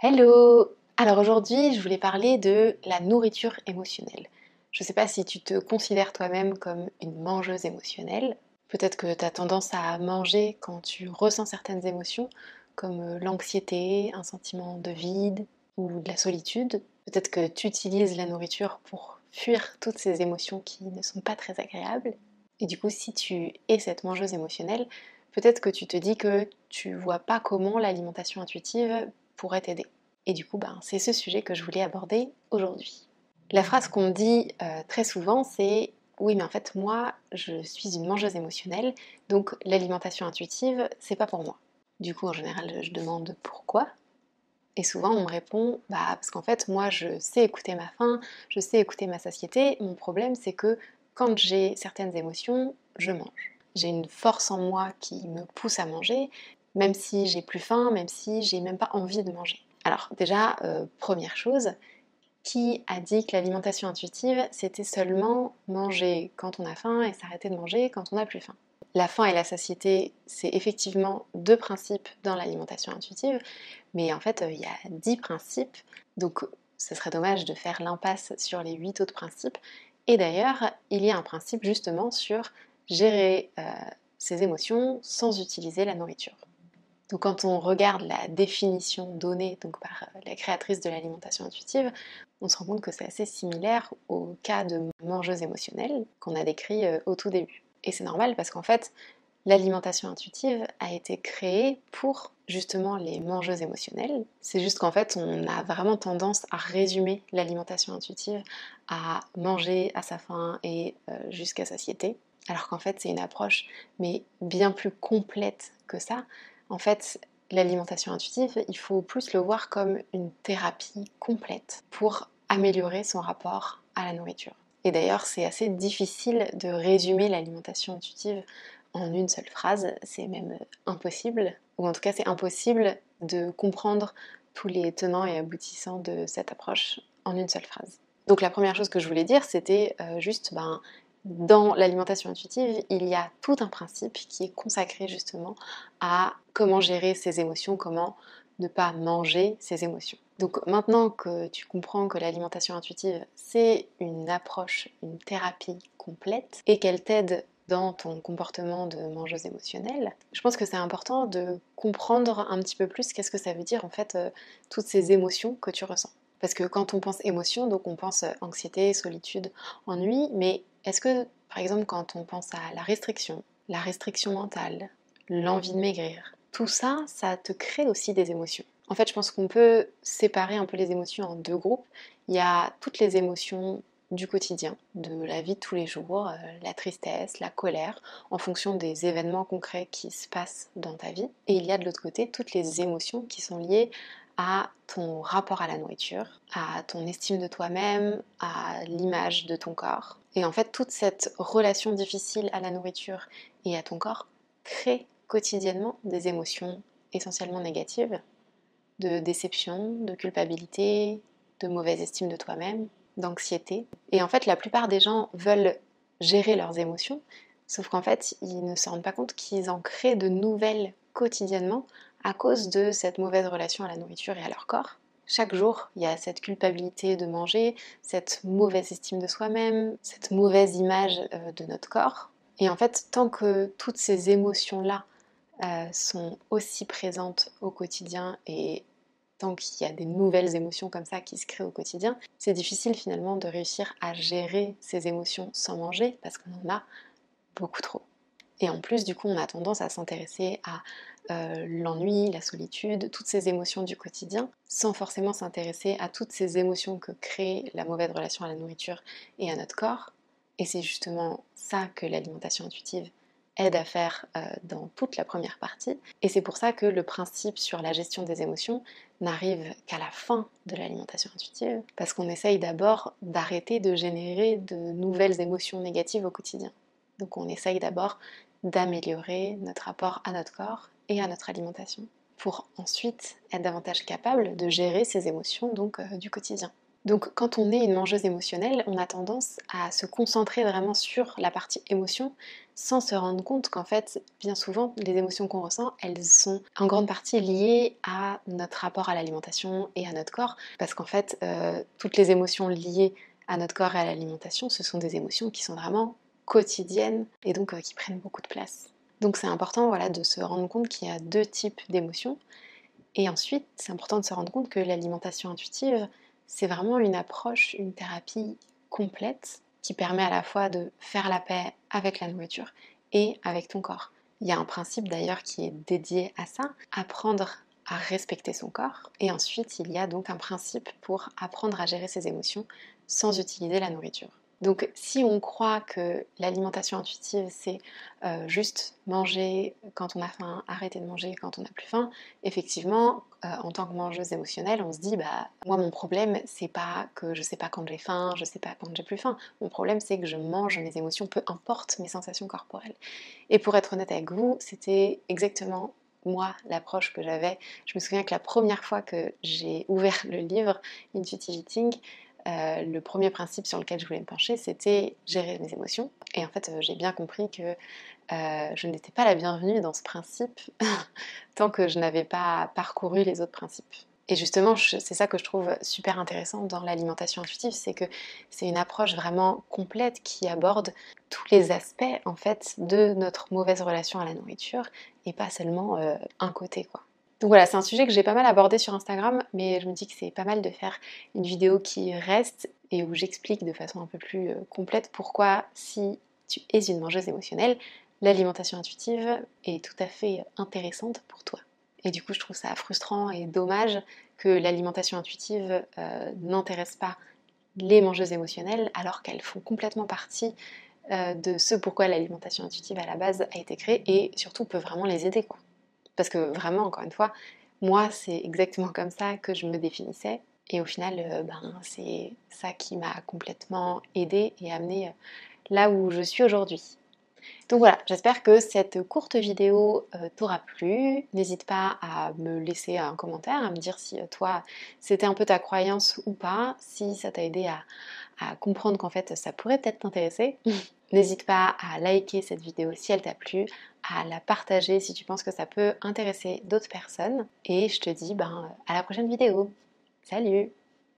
Hello Alors aujourd'hui, je voulais parler de la nourriture émotionnelle. Je ne sais pas si tu te considères toi-même comme une mangeuse émotionnelle. Peut-être que tu as tendance à manger quand tu ressens certaines émotions, comme l'anxiété, un sentiment de vide ou de la solitude. Peut-être que tu utilises la nourriture pour fuir toutes ces émotions qui ne sont pas très agréables. Et du coup, si tu es cette mangeuse émotionnelle, peut-être que tu te dis que tu vois pas comment l'alimentation intuitive pourrait t'aider. Et du coup, ben, c'est ce sujet que je voulais aborder aujourd'hui. La phrase qu'on dit euh, très souvent, c'est oui, mais en fait, moi, je suis une mangeuse émotionnelle, donc l'alimentation intuitive, c'est pas pour moi. Du coup, en général, je demande pourquoi? Et souvent, on me répond bah, parce qu'en fait, moi, je sais écouter ma faim, je sais écouter ma satiété. Mon problème, c'est que quand j'ai certaines émotions, je mange. J'ai une force en moi qui me pousse à manger, même si j'ai plus faim, même si j'ai même pas envie de manger. Alors déjà, euh, première chose, qui a dit que l'alimentation intuitive, c'était seulement manger quand on a faim et s'arrêter de manger quand on n'a plus faim? La faim et la satiété, c'est effectivement deux principes dans l'alimentation intuitive, mais en fait, euh, il y a dix principes, donc ce serait dommage de faire l'impasse sur les huit autres principes. Et d'ailleurs, il y a un principe justement sur gérer euh, ses émotions sans utiliser la nourriture. Donc quand on regarde la définition donnée donc par euh, la créatrice de l'alimentation intuitive, on se rend compte que c'est assez similaire au cas de mangeuse émotionnelle qu'on a décrit euh, au tout début. Et c'est normal parce qu'en fait, l'alimentation intuitive a été créée pour justement les mangeuses émotionnelles. C'est juste qu'en fait, on a vraiment tendance à résumer l'alimentation intuitive à manger à sa faim et euh, jusqu'à satiété. Alors qu'en fait, c'est une approche mais bien plus complète que ça en fait, l'alimentation intuitive, il faut plus le voir comme une thérapie complète pour améliorer son rapport à la nourriture. Et d'ailleurs, c'est assez difficile de résumer l'alimentation intuitive en une seule phrase, c'est même impossible, ou en tout cas c'est impossible de comprendre tous les tenants et aboutissants de cette approche en une seule phrase. Donc la première chose que je voulais dire, c'était euh, juste ben, dans l'alimentation intuitive, il y a tout un principe qui est consacré justement à comment gérer ses émotions, comment ne pas manger ses émotions. Donc maintenant que tu comprends que l'alimentation intuitive, c'est une approche, une thérapie complète et qu'elle t'aide dans ton comportement de mangeuse émotionnelle, je pense que c'est important de comprendre un petit peu plus qu'est-ce que ça veut dire en fait euh, toutes ces émotions que tu ressens. Parce que quand on pense émotion, donc on pense anxiété, solitude, ennui, mais est-ce que, par exemple, quand on pense à la restriction, la restriction mentale, l'envie de maigrir, tout ça, ça te crée aussi des émotions? En fait, je pense qu'on peut séparer un peu les émotions en deux groupes. Il y a toutes les émotions du quotidien, de la vie de tous les jours, euh, la tristesse, la colère, en fonction des événements concrets qui se passent dans ta vie. Et il y a de l'autre côté toutes les émotions qui sont liées à ton rapport à la nourriture, à ton estime de toi-même, à l'image de ton corps. Et en fait, toute cette relation difficile à la nourriture et à ton corps crée quotidiennement des émotions essentiellement négatives, de déception, de culpabilité, de mauvaise estime de toi-même, d'anxiété. Et en fait, la plupart des gens veulent gérer leurs émotions, sauf qu'en fait, ils ne se rendent pas compte qu'ils en créent de nouvelles quotidiennement à cause de cette mauvaise relation à la nourriture et à leur corps. Chaque jour, il y a cette culpabilité de manger, cette mauvaise estime de soi-même, cette mauvaise image euh, de notre corps. Et en fait, tant que toutes ces émotions-là euh, sont aussi présentes au quotidien et tant qu'il y a des nouvelles émotions comme ça qui se créent au quotidien, c'est difficile finalement de réussir à gérer ces émotions sans manger parce qu'on en a beaucoup trop. Et en plus, du coup, on a tendance à s'intéresser à euh, l'ennui, la solitude, toutes ces émotions du quotidien, sans forcément s'intéresser à toutes ces émotions que crée la mauvaise relation à la nourriture et à notre corps. Et c'est justement ça que l'alimentation intuitive aide à faire euh, dans toute la première partie. Et c'est pour ça que le principe sur la gestion des émotions n'arrive qu'à la fin de l'alimentation intuitive, parce qu'on essaye d'abord d'arrêter de générer de nouvelles émotions négatives au quotidien. Donc on essaye d'abord d'améliorer notre rapport à notre corps et à notre alimentation pour ensuite être davantage capable de gérer ces émotions donc euh, du quotidien. Donc quand on est une mangeuse émotionnelle, on a tendance à se concentrer vraiment sur la partie émotion sans se rendre compte qu'en fait, bien souvent, les émotions qu'on ressent, elles sont en grande partie liées à notre rapport à l'alimentation et à notre corps. Parce qu'en fait, euh, toutes les émotions liées à notre corps et à l'alimentation, ce sont des émotions qui sont vraiment quotidiennes et donc euh, qui prennent beaucoup de place. Donc c'est important voilà, de se rendre compte qu'il y a deux types d'émotions. Et ensuite, c'est important de se rendre compte que l'alimentation intuitive, c'est vraiment une approche, une thérapie complète qui permet à la fois de faire la paix avec la nourriture et avec ton corps. Il y a un principe d'ailleurs qui est dédié à ça, apprendre à respecter son corps. Et ensuite, il y a donc un principe pour apprendre à gérer ses émotions sans utiliser la nourriture. Donc si on croit que l'alimentation intuitive c'est euh, juste manger quand on a faim, arrêter de manger quand on n'a plus faim, effectivement euh, en tant que mangeuse émotionnelle on se dit bah moi mon problème c'est pas que je sais pas quand j'ai faim, je sais pas quand j'ai plus faim, mon problème c'est que je mange mes émotions peu importe mes sensations corporelles. Et pour être honnête avec vous, c'était exactement moi l'approche que j'avais. Je me souviens que la première fois que j'ai ouvert le livre Intuitive Eating, euh, le premier principe sur lequel je voulais me pencher, c'était gérer mes émotions. Et en fait, euh, j'ai bien compris que euh, je n'étais pas la bienvenue dans ce principe tant que je n'avais pas parcouru les autres principes. Et justement, c'est ça que je trouve super intéressant dans l'alimentation intuitive, c'est que c'est une approche vraiment complète qui aborde tous les aspects en fait de notre mauvaise relation à la nourriture et pas seulement un côté quoi. Donc voilà, c'est un sujet que j'ai pas mal abordé sur Instagram, mais je me dis que c'est pas mal de faire une vidéo qui reste et où j'explique de façon un peu plus euh, complète pourquoi si tu es une mangeuse émotionnelle, l'alimentation intuitive est tout à fait intéressante pour toi. Et du coup, je trouve ça frustrant et dommage que l'alimentation intuitive euh, n'intéresse pas les mangeuses émotionnelles alors qu'elles font complètement partie euh, de ce pourquoi l'alimentation intuitive à la base a été créée et surtout peut vraiment les aider. Parce que vraiment, encore une fois, moi, c'est exactement comme ça que je me définissais. Et au final, euh, ben, c'est ça qui m'a complètement aidée et amenée euh, là où je suis aujourd'hui. Donc voilà, j'espère que cette courte vidéo euh, t'aura plu. N'hésite pas à me laisser un commentaire, à me dire si toi c'était un peu ta croyance ou pas, si ça t'a aidé à, à comprendre qu'en fait ça pourrait peut-être t'intéresser. N'hésite pas à liker cette vidéo si elle t'a plu, à la partager si tu penses que ça peut intéresser d'autres personnes. Et je te dis ben, à la prochaine vidéo. Salut